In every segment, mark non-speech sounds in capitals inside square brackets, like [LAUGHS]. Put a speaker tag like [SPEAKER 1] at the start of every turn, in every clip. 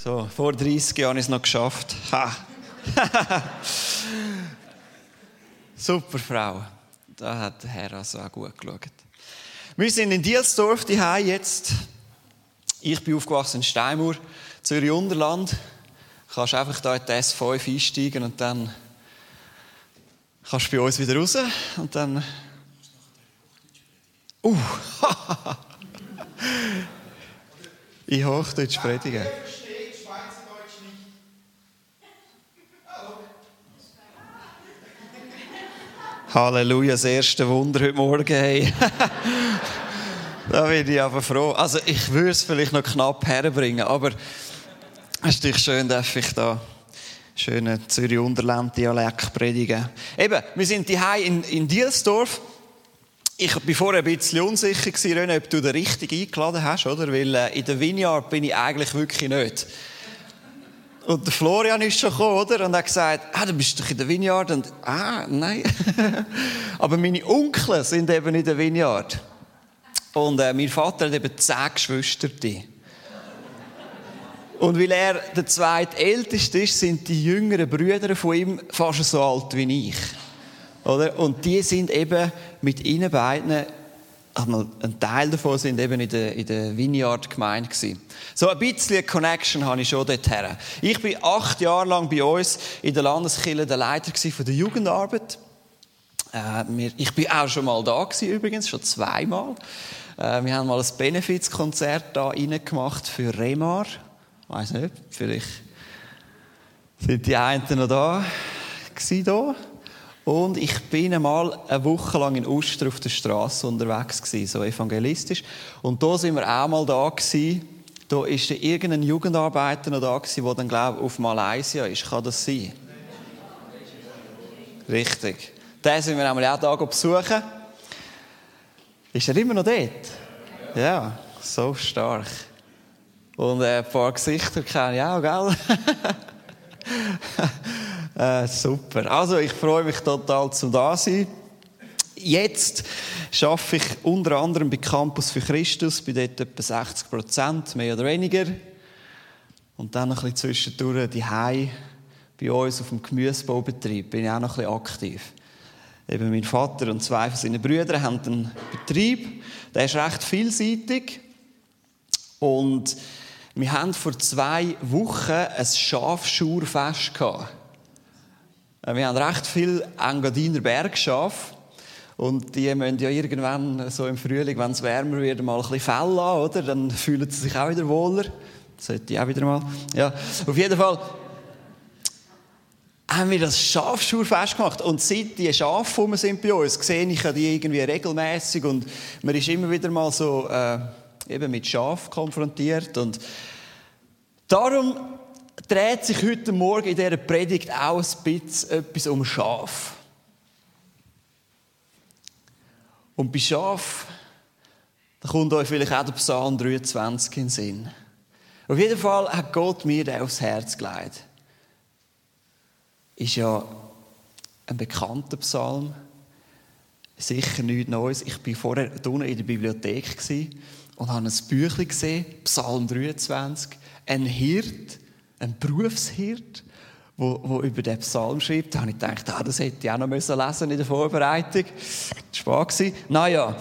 [SPEAKER 1] So, vor 30 Jahren habe ich es noch geschafft. Ha. [LAUGHS] Super Frau. Da hat der Herr also auch gut geschaut. Wir sind in Dielsdorf, die jetzt. Ich bin aufgewachsen in Steinmauer, Zürich Unterland. Du kannst einfach hier in die S5 einsteigen und dann kannst du bei uns wieder raus und dann. Uh! [LAUGHS] in Hochdeutsch predigen. Halleluja, das erste Wunder heute Morgen. Hey. [LAUGHS] da bin ich aber froh. Also ich würde es vielleicht noch knapp herbringen, aber es ist natürlich schön, dass ich da schönen Zürich Unterland Dialekt predigen. Eben, wir sind hier in, in Dielsdorf. Ich war vorher ein bisschen unsicher, René, ob du den richtig eingeladen hast, oder? Weil äh, in der Vineyard bin ich eigentlich wirklich nicht. Und Florian ist schon gekommen, oder? Und hat gesagt, ah, du bist doch in der Vineyard. Und, ah, nein. [LAUGHS] Aber meine Onkel sind eben in der Vineyard. Und äh, mein Vater hat eben zehn Geschwister. Und weil er der zweitälteste ist, sind die jüngeren Brüder von ihm fast so alt wie ich. Oder? Und die sind eben mit ihnen beiden ein Teil davon sind eben in der, in der Vineyard-Gemeinde gewesen. So ein bisschen Connection habe ich schon dorthin. Ich bin acht Jahre lang bei uns in der Landeskirche der Leiter von der Jugendarbeit. Äh, ich bin auch schon mal da gewesen, übrigens, schon zweimal. Äh, wir haben mal ein Benefizkonzert da gemacht für Remar. Ich weiß nicht, vielleicht sind die einen noch da gewesen, da. Und ich bin einmal eine Woche lang in Uster auf der Straße unterwegs gewesen, so evangelistisch. Und da sind wir auch mal da gewesen. Da ist irgendein Jugendarbeiter noch da gewesen, der dann, glaube ich, auf Malaysia ist. Kann das sein? Richtig. Den sind wir einmal auch da besuchen. Ist er immer noch dort? Ja, so stark. Und äh, ein paar Gesichter kenne ich auch, gell? [LAUGHS] Äh, super. Also, ich freue mich total zum da sein. Jetzt arbeite ich unter anderem bei Campus für Christus, bei dort etwa 60 Prozent, mehr oder weniger. Und dann ein bisschen zwischendurch die Hai bei uns auf dem Gemüsebaubetrieb bin ich auch noch ein bisschen aktiv. Eben mein Vater und zwei von seinen Brüdern haben einen Betrieb, der ist recht vielseitig. Und wir haben vor zwei Wochen ein Schafschurfest gehabt. Äh, wir haben recht viel Engadiner Bergschafe. Und die müssen ja irgendwann, so im Frühling, wenn es wärmer wird, mal ein bisschen Fell an, oder? Dann fühlen sie sich auch wieder wohler. Sollte ich auch wieder mal. Ja, auf jeden Fall haben wir das Schafschurfest gemacht. Und seit die Schafe rum sind bei uns, sehe ich die irgendwie regelmäßig und man ist immer wieder mal so äh, eben mit Schaf konfrontiert. Und darum dreht sich heute Morgen in dieser Predigt auch ein bisschen etwas um Schaf. Und bei Schaf, da kommt euch vielleicht auch der Psalm 23 in den Sinn. Auf jeden Fall hat Gott mir den aufs Herz gelegt. Ist ja ein bekannter Psalm. Sicher nichts Neues. Ich war vorher unten in der Bibliothek und habe ein Büchlein gesehen, Psalm 23. Ein Hirt, ein Berufshirt, wo, wo über den Psalm schreibt. Da habe ich gedacht, ah, das hätte ich auch noch lesen in der Vorbereitung. Das war gewesen. Naja.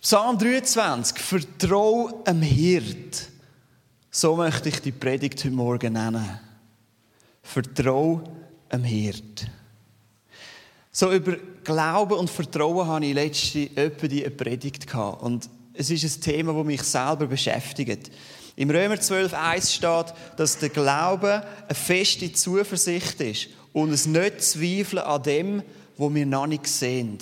[SPEAKER 1] Psalm 23. Vertrau einem Hirt. So möchte ich die Predigt heute Morgen nennen. Vertrau einem Hirt. So über Glauben und Vertrauen habe ich letzte etwa die Predigt. Und es ist ein Thema, das mich selber beschäftigt. Im Römer 12,1 steht, dass der Glaube eine feste Zuversicht ist und es nicht zweifeln an dem, wo wir noch nicht sehen.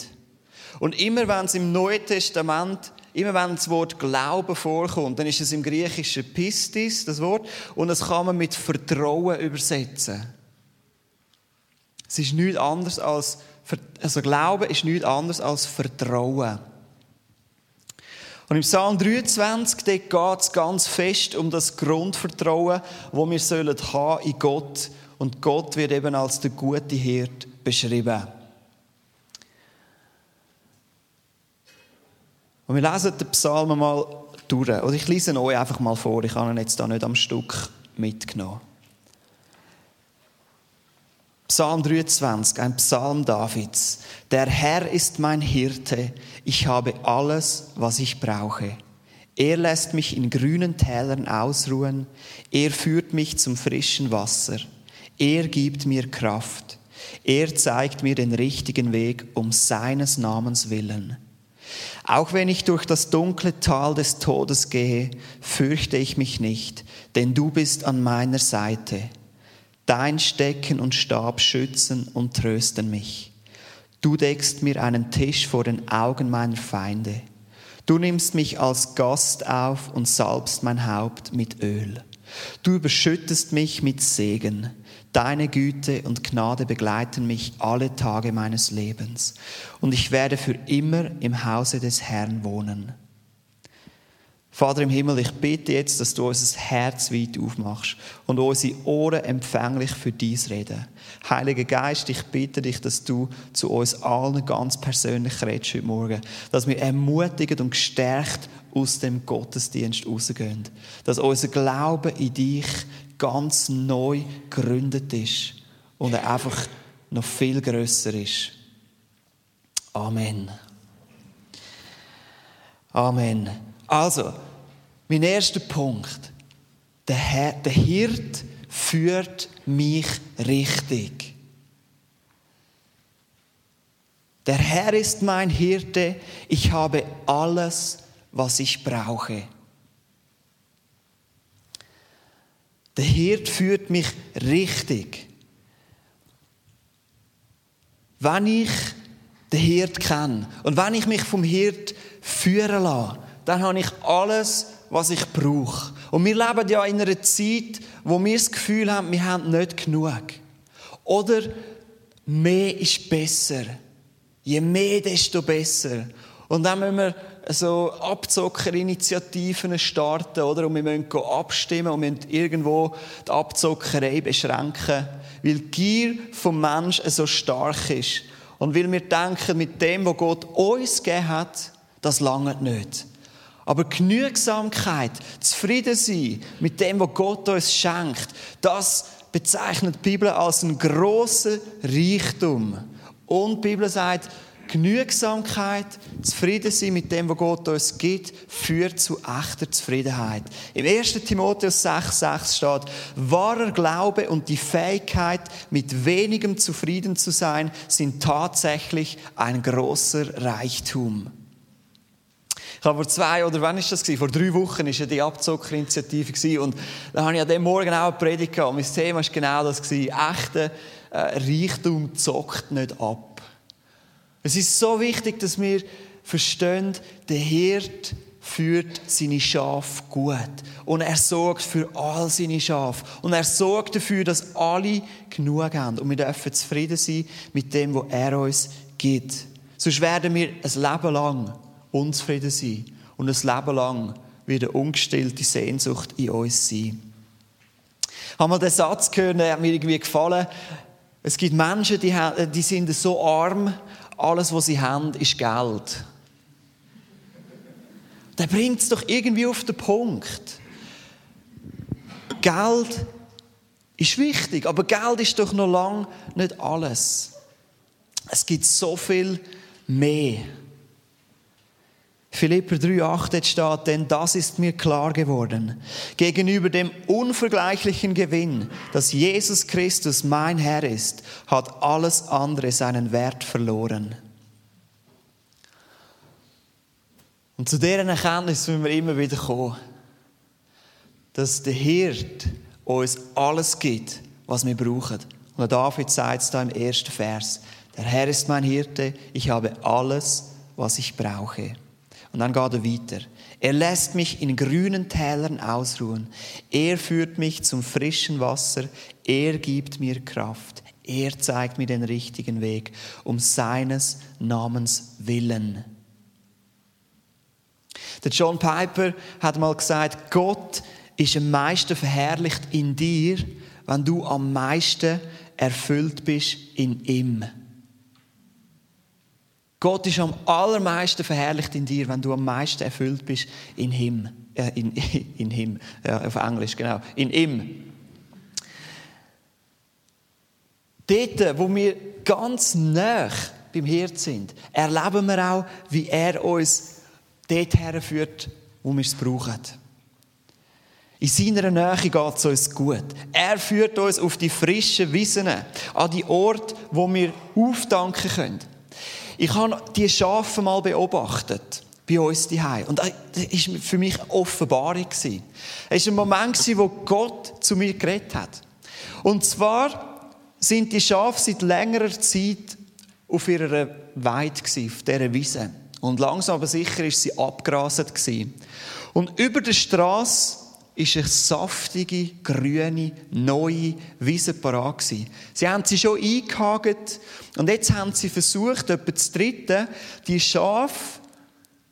[SPEAKER 1] Und immer wenn es im Neuen Testament, immer wenn das Wort Glauben vorkommt, dann ist es im Griechischen Pistis, das Wort, und das kann man mit Vertrauen übersetzen. Es ist nichts anderes als, also Glauben ist nichts anderes als Vertrauen. Und im Psalm 23 geht es ganz fest um das Grundvertrauen, wo wir sollen haben in Gott. Und Gott wird eben als der gute Hirt beschrieben. Und wir lesen den Psalm mal durch. Oder ich lese euch einfach mal vor, ich habe ihn jetzt da nicht am Stück mitgenommen. Psalm 23, ein Psalm Davids. Der Herr ist mein Hirte, ich habe alles, was ich brauche. Er lässt mich in grünen Tälern ausruhen, er führt mich zum frischen Wasser, er gibt mir Kraft, er zeigt mir den richtigen Weg um seines Namens willen. Auch wenn ich durch das dunkle Tal des Todes gehe, fürchte ich mich nicht, denn du bist an meiner Seite. Dein Stecken und Stab schützen und trösten mich. Du deckst mir einen Tisch vor den Augen meiner Feinde. Du nimmst mich als Gast auf und salbst mein Haupt mit Öl. Du überschüttest mich mit Segen. Deine Güte und Gnade begleiten mich alle Tage meines Lebens. Und ich werde für immer im Hause des Herrn wohnen. Vater im Himmel, ich bitte jetzt, dass du unser Herz weit aufmachst und unsere Ohren empfänglich für dies reden. Heiliger Geist, ich bitte dich, dass du zu uns allen ganz persönlich redest heute Morgen. Dass wir ermutigend und gestärkt aus dem Gottesdienst rausgehen. Dass unser Glaube in dich ganz neu gegründet ist und er einfach noch viel größer ist. Amen. Amen. Also, mein erster Punkt. Der, Herr, der Hirt führt mich richtig. Der Herr ist mein Hirte, ich habe alles, was ich brauche. Der Hirt führt mich richtig. Wenn ich den Hirt kenne und wenn ich mich vom Hirt führen lasse, dann habe ich alles, was ich brauche. Und wir leben ja in einer Zeit, wo wir das Gefühl haben, wir haben nicht genug. Oder mehr ist besser. Je mehr, desto besser. Und dann müssen wir so Abzockerinitiativen starten, oder? Und wir müssen abstimmen und müssen irgendwo die Abzockerei beschränken, weil die Gier vom Menschen so stark ist. Und weil wir denken, mit dem, was Gott uns gegeben hat, das lange nicht. Aber Genügsamkeit, zufrieden sein mit dem, was Gott uns schenkt, das bezeichnet die Bibel als einen grossen Reichtum. Und die Bibel sagt, Genügsamkeit, zufrieden sein mit dem, was Gott uns gibt, führt zu echter Zufriedenheit. Im 1. Timotheus 6,6 steht, wahrer Glaube und die Fähigkeit, mit wenigem zufrieden zu sein, sind tatsächlich ein großer Reichtum. Ich habe vor zwei, oder wann ist das gewesen? Vor drei Wochen war ja die Abzockerinitiative und da habe ich an dem Morgen auch eine Predigt gehabt. Und mein Thema war genau das gewesen. Echter äh, Reichtum zockt nicht ab. Es ist so wichtig, dass wir verstehen, der Hirt führt seine Schafe gut. Und er sorgt für all seine Schafe. Und er sorgt dafür, dass alle genug haben. Und wir dürfen zufrieden sein mit dem, was er uns gibt. Sonst werden wir ein Leben lang unzufrieden sein. Und ein Leben lang wird eine ungestillte Sehnsucht in uns sein. Ich habe mal den Satz gehört, der hat mir irgendwie gefallen. Es gibt Menschen, die, die sind so arm, alles, was sie haben, ist Geld. Der bringt es doch irgendwie auf den Punkt. Geld ist wichtig, aber Geld ist doch noch lange nicht alles. Es gibt so viel mehr. Philipper 3,8 steht, denn das ist mir klar geworden. Gegenüber dem unvergleichlichen Gewinn, dass Jesus Christus mein Herr ist, hat alles andere seinen Wert verloren. Und zu deren Erkenntnis müssen wir immer wieder kommen, dass der Hirt uns alles gibt, was wir brauchen. Und David sagt es da im ersten Vers, der Herr ist mein Hirte, ich habe alles, was ich brauche. Und dann geht er weiter. Er lässt mich in grünen Tälern ausruhen. Er führt mich zum frischen Wasser. Er gibt mir Kraft. Er zeigt mir den richtigen Weg, um seines Namens willen. Der John Piper hat mal gesagt, Gott ist am meisten verherrlicht in dir, wenn du am meisten erfüllt bist in ihm. Gott ist am allermeisten verherrlicht in dir, wenn du am meisten erfüllt bist in ihm. äh, in, [LAUGHS] in him, ja, auf Englisch, genau, in ihm. Dort, wo wir ganz nah beim Hirt sind, erleben wir auch, wie er uns dort herführt, wo wir es brauchen. In seiner Nähe geht es uns gut. Er führt uns auf die frischen Wiesen, an die Orte, wo wir aufdanken können. Ich habe die Schafe mal beobachtet bei uns daheim und das war für mich eine Offenbarung Es war ein Moment, wo Gott zu mir geredet hat. Und zwar sind die Schafe seit längerer Zeit auf ihrer Weide auf dieser Wiese. Und langsam aber sicher ist sie abgerastet Und über der Straße ist eine saftige, grüne, neue Wiese parat. Sie haben sie schon eingehakt und jetzt haben sie versucht, etwa zu dritten, die Schafe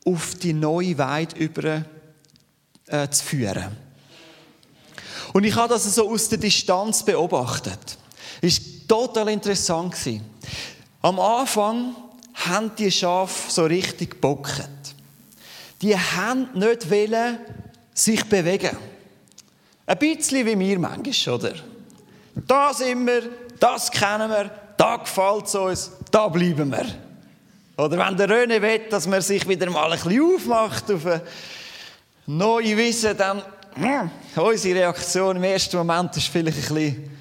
[SPEAKER 1] auf die neue Weide über äh, zu führen. Und ich habe das so aus der Distanz beobachtet. Es war total interessant. Am Anfang haben die Schafe so richtig gebockt. Die haben nicht sich bewegen. Ein bisschen wie wir manchmal, oder? Da sind wir, das kennen wir, da gefällt es uns, da bleiben wir. Oder wenn der Röne will, dass man sich wieder mal ein bisschen aufmacht auf eine neue Wiese, dann unsere Reaktion im ersten Moment ist vielleicht ein bisschen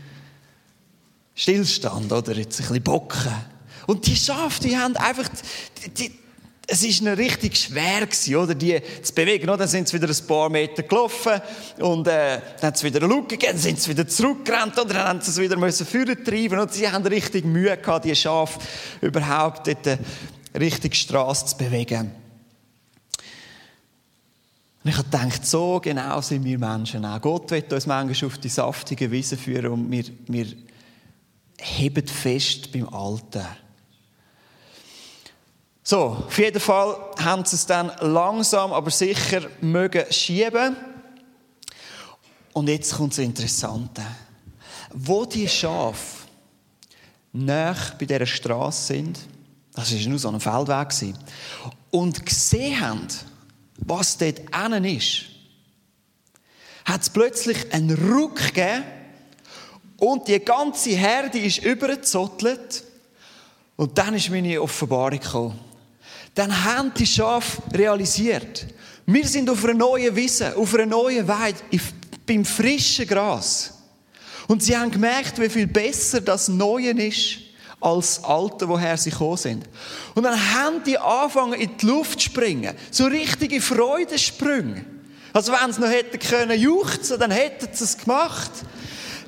[SPEAKER 1] Stillstand oder jetzt ein bisschen Bocken. Und die Schafe, die haben einfach, die, die, es ist ihnen richtig schwer gewesen, oder, die zu bewegen. Oder? Dann sind sie wieder ein paar Meter gelaufen und äh, dann hat es wieder eine Lücke gegeben, dann sind sie wieder zurückgerannt oder dann haben sie es wieder müssen treiben und sie haben richtig Mühe gehabt, die Schafe überhaupt dort äh, richtig Straße zu bewegen. Und ich habe gedacht, so genau sind wir Menschen auch. Gott wird uns manchmal auf die saftige Wiese führen und wir, wir heben fest beim Alten. So, auf jeden Fall haben sie es dann langsam, aber sicher mögen schieben. Und jetzt kommt das Interessante. Wo die Schafe nah bei dieser Straße sind, das war nur so ein Feldweg, und gesehen haben, was dort innen ist, hat es plötzlich einen Ruck gegeben und die ganze Herde ist übergezottelt und dann ist meine Offenbarung gekommen dann haben die Schafe realisiert, wir sind auf einer neuen Wiese, auf einer neuen Weide, beim frischen Gras. Und sie haben gemerkt, wie viel besser das Neue ist, als das Alte, woher sie gekommen sind. Und dann haben die angefangen, in die Luft zu springen. So richtige Freudensprünge. Also wenn sie noch hätten können juchzen, dann hätten sie es gemacht.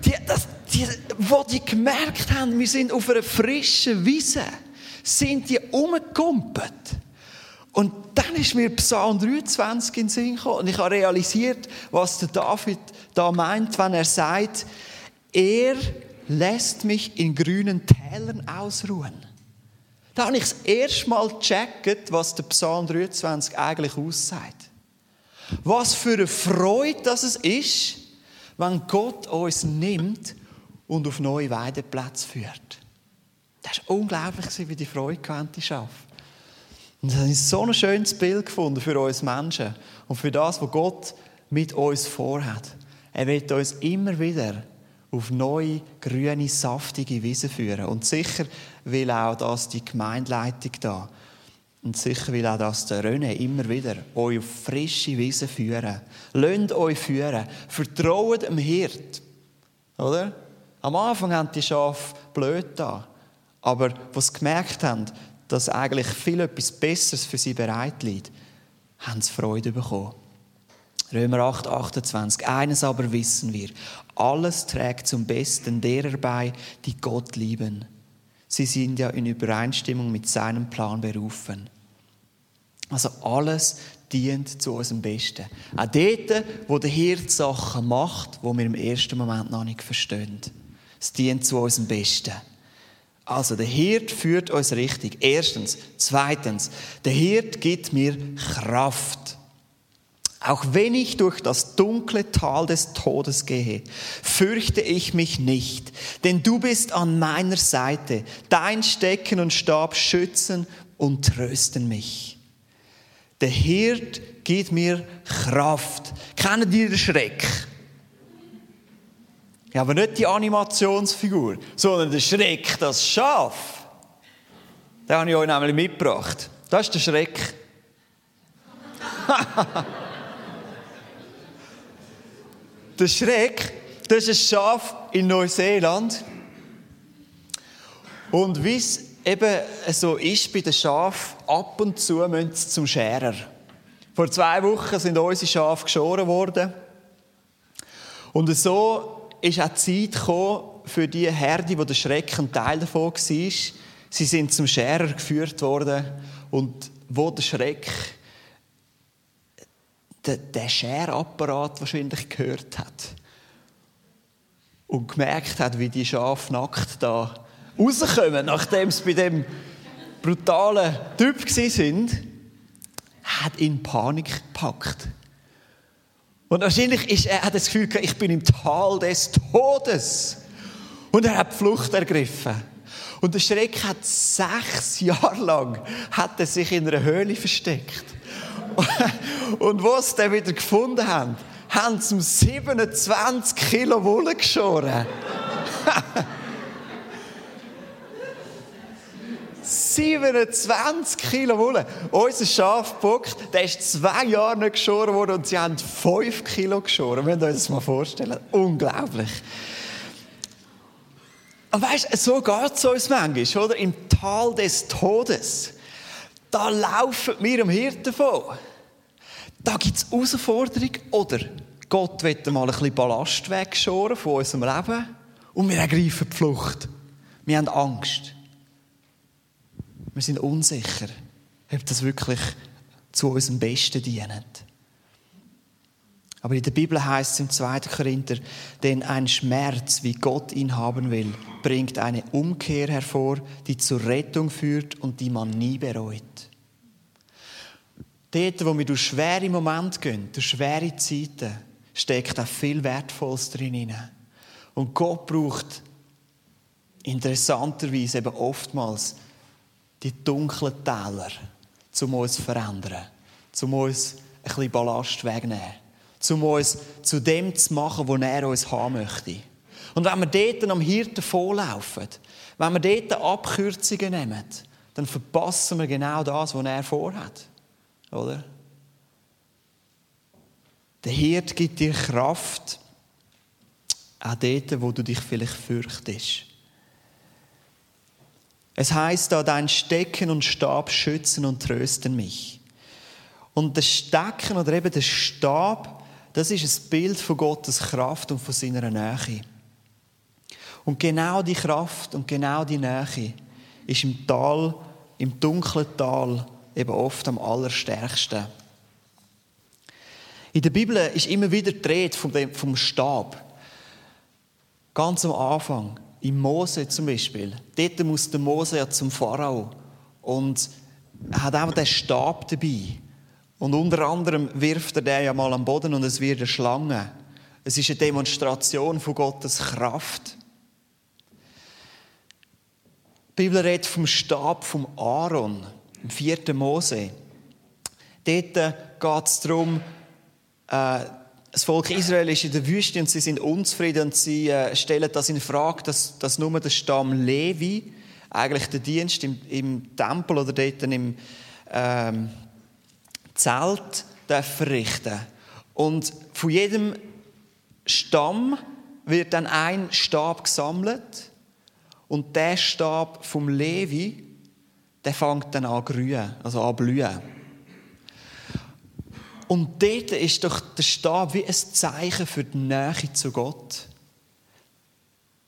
[SPEAKER 1] Die, das, die, wo die gemerkt haben, wir sind auf einer frischen Wiese sind die umgekumpelt. Und dann ist mir Psalm 23 in den Sinn gekommen und ich habe realisiert, was der David da meint, wenn er sagt, er lässt mich in grünen Tälern ausruhen. Da habe ich das erste Mal gecheckt, was der Psalm 23 eigentlich aussagt. Was für eine Freude das es ist, wenn Gott uns nimmt und auf neue Weideplätze führt. Das war unglaublich, wie die Freude die Schafe. Und das ist so ein schönes Bild gefunden für uns Menschen und für das, was Gott mit uns vorhat. Er wird uns immer wieder auf neue, grüne, saftige Wiesen führen. Und sicher will auch das die Gemeindeleitung da. Und sicher will auch das der René immer wieder euch auf frische Wiesen führen. Lasst euch führen. Vertraut dem Hirt. Oder? Am Anfang haben die Schafe blöd da. Aber was sie gemerkt haben, dass eigentlich viel etwas Besseres für sie bereit liegt, haben sie Freude bekommen. Römer 8, 28. Eines aber wissen wir. Alles trägt zum Besten derer bei, die Gott lieben. Sie sind ja in Übereinstimmung mit seinem Plan berufen. Also alles dient zu unserem Besten. Auch dort, wo der Hirt Sachen macht, wo wir im ersten Moment noch nicht verstehen. Es dient zu unserem Besten. Also der Hirt führt uns richtig. Erstens. Zweitens. Der Hirt gibt mir Kraft. Auch wenn ich durch das dunkle Tal des Todes gehe, fürchte ich mich nicht, denn du bist an meiner Seite. Dein Stecken und Stab schützen und trösten mich. Der Hirt gibt mir Kraft. Kennen die den Schreck? Ja, aber nicht die Animationsfigur, sondern der Schreck, das Schaf. Den habe ich euch nämlich mitgebracht. Das ist der Schreck. [LAUGHS] der Schreck, das ist ein Schaf in Neuseeland. Und wie es eben so ist bei den Schafen, ab und zu müssen sie zum Scherer. Vor zwei Wochen sind unsere Schafe geschoren worden. Und so ist auch die Zeit gekommen für die Herde, wo der Schreck ein Teil davon war. Sie sind zum Scherer geführt worden. Und wo der Schreck den Scherapparat wahrscheinlich gehört hat und gemerkt hat, wie die Schafe nackt da rauskommen, nachdem sie bei dem brutalen Typ sind, hat ihn Panik gepackt. Und wahrscheinlich ist er, hat das Gefühl gehabt, ich bin im Tal des Todes. Und er hat die Flucht ergriffen. Und der Schreck hat sechs [LAUGHS] Jahre lang hat er sich in einer Höhle versteckt. [LAUGHS] Und was sie dann wieder gefunden haben, haben sie 27 Kilo Wolle geschoren. [LAUGHS] 27 Kilo Wolle. Unser Schafbock, der ist zwei Jahre nicht geschoren worden und sie haben 5 Kilo geschoren. Wir können uns das mal vorstellen. Unglaublich. Und weißt du, so geht es uns manchmal, oder? Im Tal des Todes. Da laufen wir am Hirten davon. Da gibt es Herausforderungen. Oder Gott wird mal ein bisschen Ballast wegschoren von unserem Leben. Und wir ergreifen die Flucht. Wir haben Angst. Wir sind unsicher, ob das wirklich zu unserem Besten dient. Aber in der Bibel heißt es im 2. Korinther, denn ein Schmerz, wie Gott ihn haben will, bringt eine Umkehr hervor, die zur Rettung führt und die man nie bereut. Dort, wo wir durch schwere Momente gehen, durch schwere Zeiten, steckt auch viel Wertvolles drin. Und Gott braucht interessanterweise eben oftmals die dunklen Täler, um uns zu verändern, um uns ein bisschen Ballast wegzunehmen, um uns zu dem zu machen, wo er uns haben möchte. Und wenn wir dort am Hirten vorlaufen, wenn wir dort Abkürzungen nehmen, dann verpassen wir genau das, was er vorhat. Oder? Der Hirt gibt dir Kraft, auch dort, wo du dich vielleicht fürchtest. Es heißt da, dein Stecken und Stab schützen und trösten mich. Und das Stecken oder eben der Stab, das ist ein Bild von Gottes Kraft und von seiner Nähe. Und genau die Kraft und genau die Nähe ist im Tal, im dunklen Tal, eben oft am allerstärksten. In der Bibel ist immer wieder die Rede vom Stab. Ganz am Anfang. Im Mose zum Beispiel. Dort muss der Mose ja zum Pharao. Und er hat auch den Stab dabei. Und unter anderem wirft er den ja mal am Boden und es wird eine Schlange. Es ist eine Demonstration von Gottes Kraft. Die Bibel redet vom Stab vom Aaron, im vierten Mose. Dort geht es darum, äh, das Volk Israel ist in der Wüste und sie sind unzufrieden und sie äh, stellen das in Frage, dass, dass nur der Stamm Levi eigentlich den Dienst im, im Tempel oder dort im ähm, Zelt verrichten Und von jedem Stamm wird dann ein Stab gesammelt und der Stab vom Levi, der fängt dann an grühen, also an blühen. Und dort ist doch der Stab wie ein Zeichen für die Nähe zu Gott.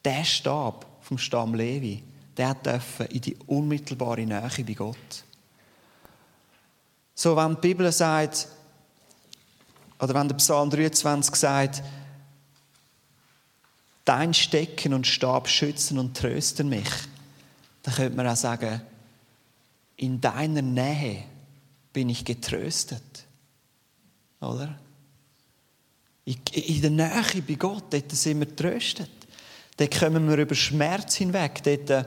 [SPEAKER 1] Der Stab vom Stamm Levi, der darf in die unmittelbare Nähe bei Gott. So, wenn die Bibel sagt, oder wenn der Psalm 23 sagt, dein Stecken und Stab schützen und trösten mich, dann könnte man auch sagen, in deiner Nähe bin ich getröstet. Oder? In der Nähe bei Gott, dort sind wir tröstet. Dort kommen wir über Schmerz hinweg. Dort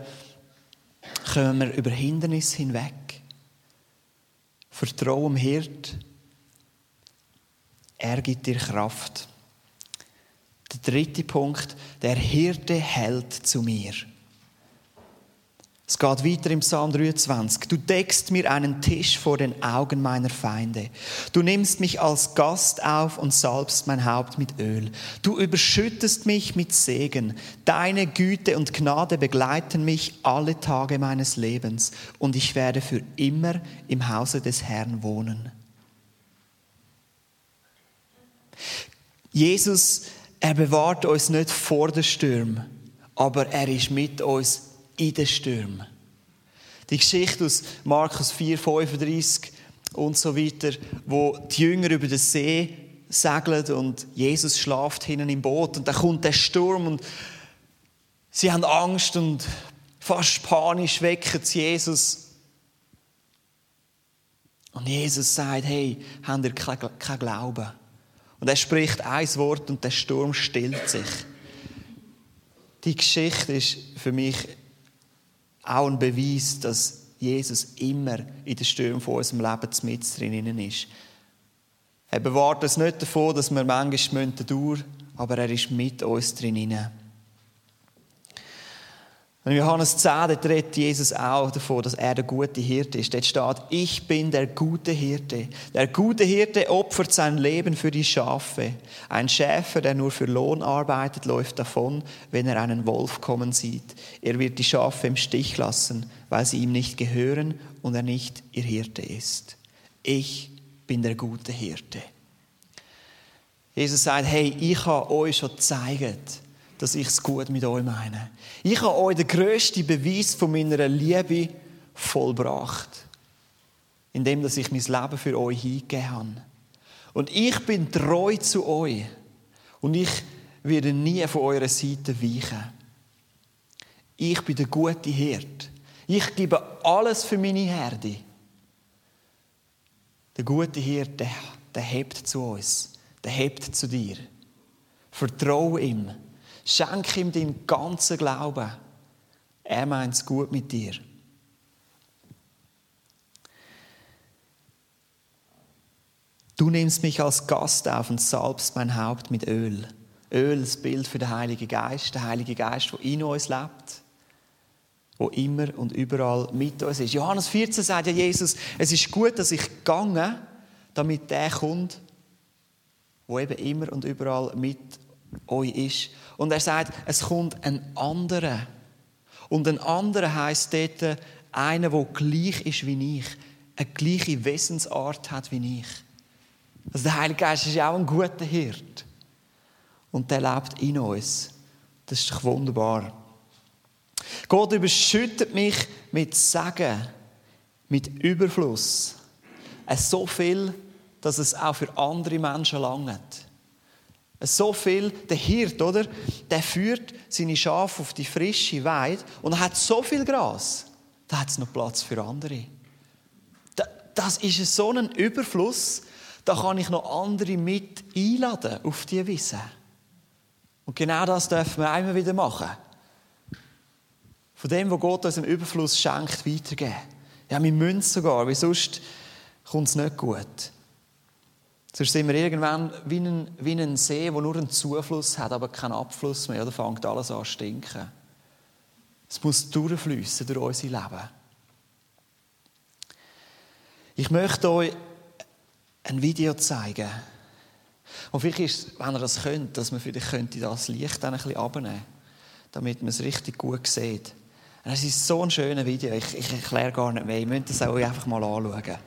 [SPEAKER 1] kommen wir über Hindernisse hinweg. Vertraue dem Hirt. Er gibt dir Kraft. Der dritte Punkt, der Hirte hält zu mir. Es geht weiter im Psalm 23. Du deckst mir einen Tisch vor den Augen meiner Feinde. Du nimmst mich als Gast auf und salbst mein Haupt mit Öl. Du überschüttest mich mit Segen. Deine Güte und Gnade begleiten mich alle Tage meines Lebens und ich werde für immer im Hause des Herrn wohnen. Jesus, er bewahrt uns nicht vor den Stürmen, aber er ist mit uns in den Stürmen. Die Geschichte aus Markus 4, 35 und so weiter, wo die Jünger über den See segeln und Jesus schlaft hinten im Boot und dann kommt der Sturm und sie haben Angst und fast panisch wecken sie Jesus. Und Jesus sagt, hey, habt ihr keinen Glauben? Und er spricht ein Wort und der Sturm stillt sich. Die Geschichte ist für mich auch ein Beweis, dass Jesus immer in den Stürmen von unserem Leben mit drinnen ist. Er bewahrt uns nicht davon, dass wir manchmal durch aber er ist mit uns drinnen. In Johannes 10 dort redet Jesus auch davon, dass er der gute Hirte ist. Dort steht, ich bin der gute Hirte. Der gute Hirte opfert sein Leben für die Schafe. Ein Schäfer, der nur für Lohn arbeitet, läuft davon, wenn er einen Wolf kommen sieht. Er wird die Schafe im Stich lassen, weil sie ihm nicht gehören und er nicht ihr Hirte ist. Ich bin der gute Hirte. Jesus sagt, hey, ich habe euch schon gezeigt, dass ich es gut mit euch meine. Ich habe euch den grössten Beweis von meiner Liebe vollbracht, indem dass ich mein Leben für euch hingegeben habe. Und ich bin treu zu euch und ich werde nie von eurer Seite weichen. Ich bin der gute Hirt. Ich gebe alles für meine Herde. Der gute Hirt, der, der hebt zu uns, der hebt zu dir. Vertraue ihm. Schenk ihm deinen ganzen Glauben. Er meint es gut mit dir. Du nimmst mich als Gast auf und salbst mein Haupt mit Öl. Öl, das Bild für den Heiligen Geist, der Heilige Geist, der in uns lebt, wo immer und überall mit uns ist. Johannes 14 sagt ja Jesus, es ist gut, dass ich gegangen, damit der kommt, wo eben immer und überall mit euch ist. Und er sagt, es kommt ein anderer. Und ein anderer heißt dort einer, der gleich ist wie ich, eine gleiche Wesensart hat wie ich. Also der Heilige Geist ist auch ein guter Hirt. Und der lebt in uns. Das ist doch wunderbar. Gott überschüttet mich mit Segen, mit Überfluss. So viel, dass es auch für andere Menschen langt. So viel, der Hirt, oder? Der führt seine Schafe auf die frische Weide und hat so viel Gras, da hat es noch Platz für andere. Das ist so ein Überfluss, da kann ich noch andere mit einladen auf die Wiese. Und genau das dürfen wir einmal wieder machen. Von dem, was Gott uns im Überfluss schenkt, weitergeben. Ja, wir müssen sogar, weil sonst kommt es nicht gut. Sonst sind wir irgendwann wie ein, wie ein See, der nur einen Zufluss hat, aber keinen Abfluss mehr. Da fängt alles an zu stinken. Es muss durchfließen durch unser Leben. Ich möchte euch ein Video zeigen. Und vielleicht ist wenn ihr das könnt, dass man vielleicht könnte das Licht dann ein bisschen abnehmen damit man es richtig gut sieht. Es ist so ein schönes Video. Ich, ich erkläre gar nicht mehr. Ihr müsst es auch einfach mal anschauen.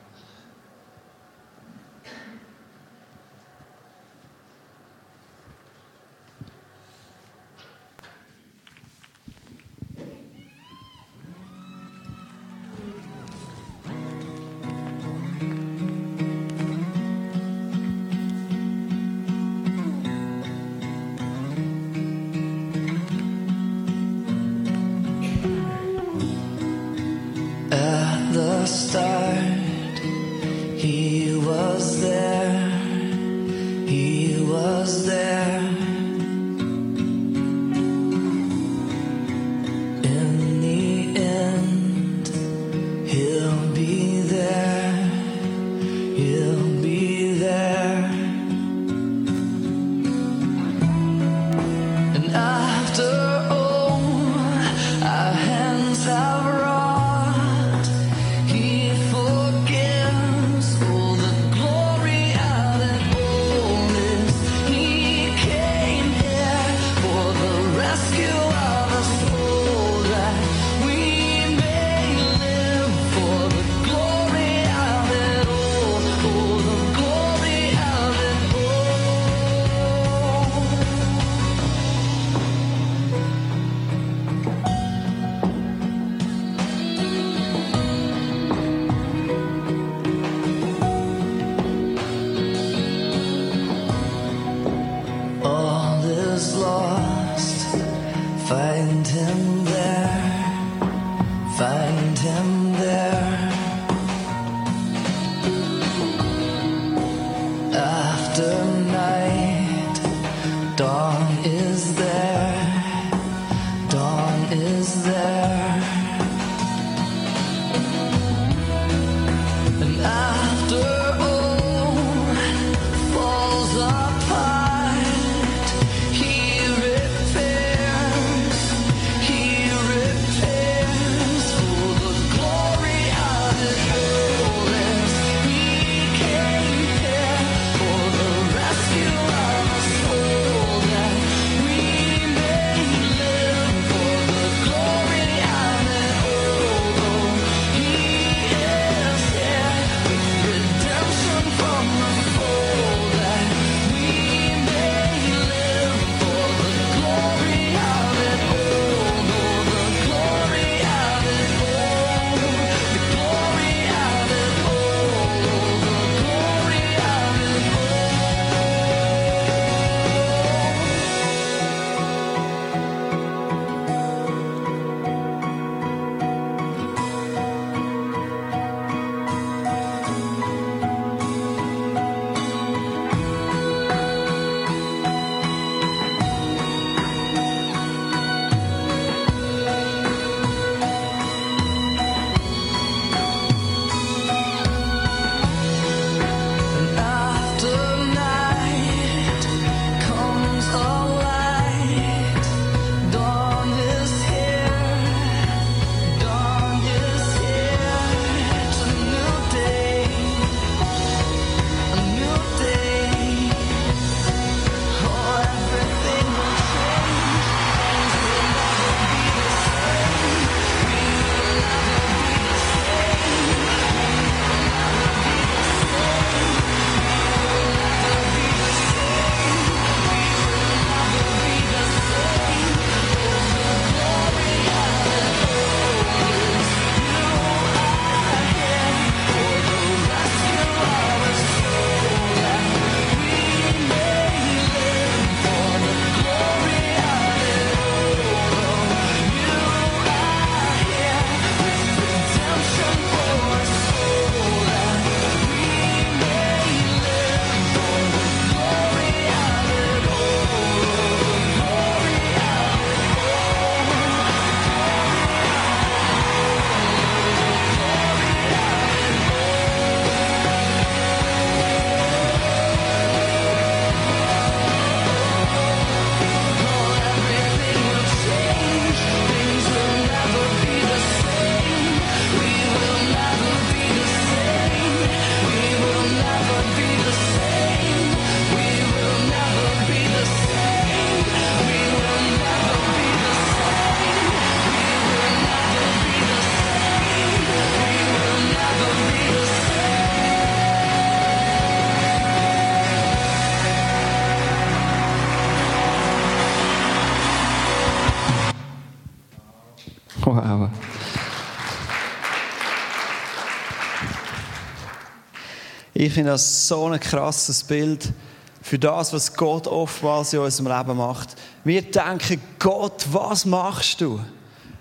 [SPEAKER 1] Ich finde das so ein krasses Bild für das, was Gott oftmals in unserem Leben macht. Wir denken, Gott, was machst du?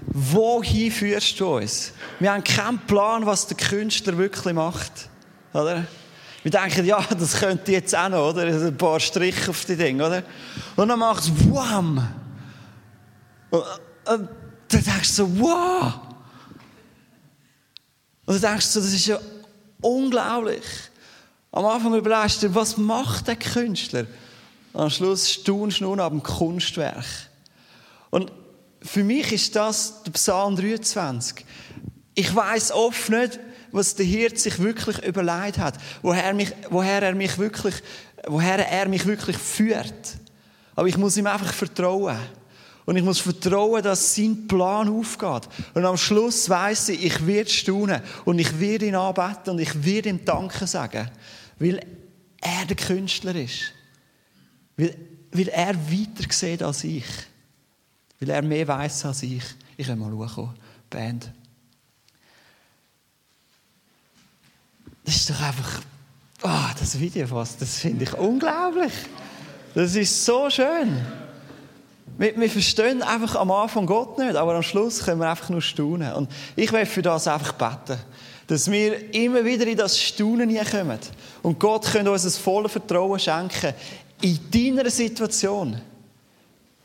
[SPEAKER 1] Wohin führst du uns? Wir haben keinen Plan, was der Künstler wirklich macht. Oder? Wir denken, ja, das könnte jetzt auch noch, oder? Ein paar Striche auf die Dinge, oder? Und dann macht es Wham! Und, und dann denkst du so, wow! Und dann denkst du so, das ist ja unglaublich. Am Anfang überlegst du, was macht der Künstler? Am Schluss staunst du nur ab dem Kunstwerk. Und für mich ist das der Psalm 23. Ich weiß oft nicht, was der Hirt sich wirklich überlegt hat, woher, mich, woher, er mich wirklich, woher er mich wirklich führt. Aber ich muss ihm einfach vertrauen. Und ich muss vertrauen, dass sein Plan aufgeht. Und am Schluss weiß ich, ich werde staunen und ich werde ihn anbeten und ich werde ihm Danke sagen. Weil er der Künstler ist. Weil, weil er weiter sieht als ich. Weil er mehr weiß als ich. Ich will mal schauen, Band. Das ist doch einfach, oh, das Video fast, das finde ich unglaublich. Das ist so schön. Wir, wir, verstehen einfach am Anfang Gott nicht, aber am Schluss können wir einfach nur staunen. Und ich will für das einfach beten dass wir immer wieder in das Staunen kommen. Und Gott könnte uns das volle Vertrauen schenken in deiner Situation.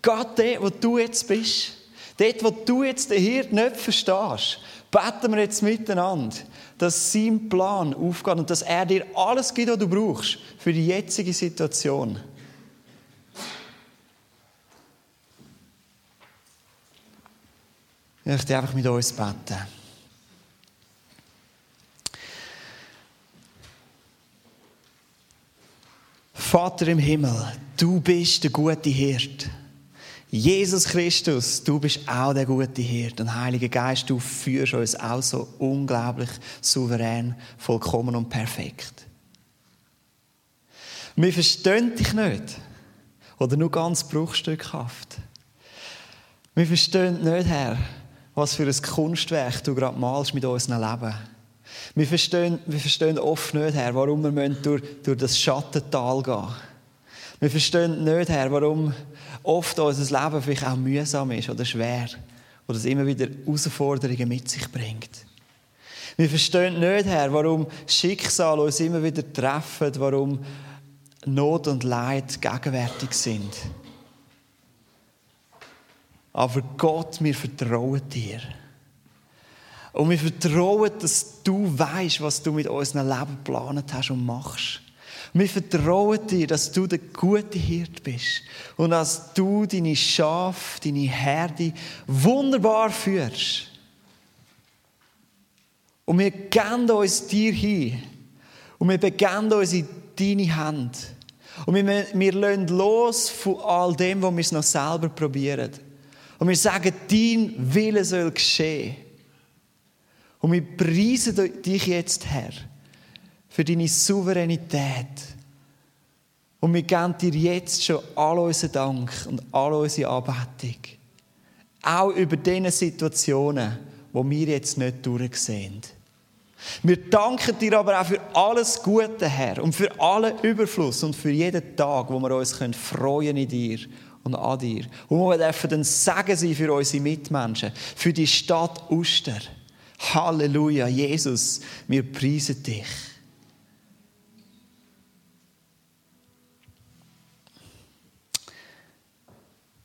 [SPEAKER 1] Gott, dort, wo du jetzt bist, dort, wo du jetzt den Hirt nicht verstehst, beten wir jetzt miteinander, dass sein Plan aufgeht und dass er dir alles gibt, was du brauchst für die jetzige Situation. Ich möchte einfach mit uns beten. Vater im Himmel, du bist der gute Hirt. Jesus Christus, du bist auch der gute Hirt. Und Heiliger Geist, du führst uns auch so unglaublich souverän, vollkommen und perfekt. Wir verstehen dich nicht. Oder nur ganz bruchstückhaft. Wir verstehen nicht, Herr, was für ein Kunstwerk du gerade malst mit unserem Leben. Wir verstehen, wir verstehen oft nicht, Herr, warum wir durch, durch das Schattental gehen müssen. Wir verstehen nicht, Herr, warum oft unser Leben vielleicht auch mühsam ist oder schwer oder es immer wieder Herausforderungen mit sich bringt. Wir verstehen nicht, Herr, warum Schicksal uns immer wieder treffen, warum Not und Leid gegenwärtig sind. Aber Gott, wir vertrauen dir. Und wir vertrauen, dass du weißt, was du mit unserem Leben geplant hast und machst. Wir vertrauen dir, dass du der gute Hirt bist und dass du deine Schafe, deine Herde wunderbar führst. Und wir geben uns dir hin und wir begeben uns in deine Hand. Und wir, wir lassen los von all dem, was wir noch selber probieren. Und wir sagen, dein Wille soll geschehen. Und wir preisen dich jetzt, Herr, für deine Souveränität. Und wir geben dir jetzt schon all unseren Dank und all unsere Anbetung. Auch über diese Situationen, wo wir jetzt nicht durchsehen. Wir danken dir aber auch für alles Gute, Herr, und für allen Überfluss und für jeden Tag, wo wir uns freuen in dir und an dir. Und wo wir dürfen dann Segen sein für unsere Mitmenschen, für die Stadt Uster. Halleluja, Jesus, wir preisen dich.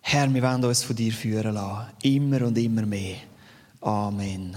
[SPEAKER 1] Herr, wir wollen uns von dir führen lassen, immer und immer mehr. Amen.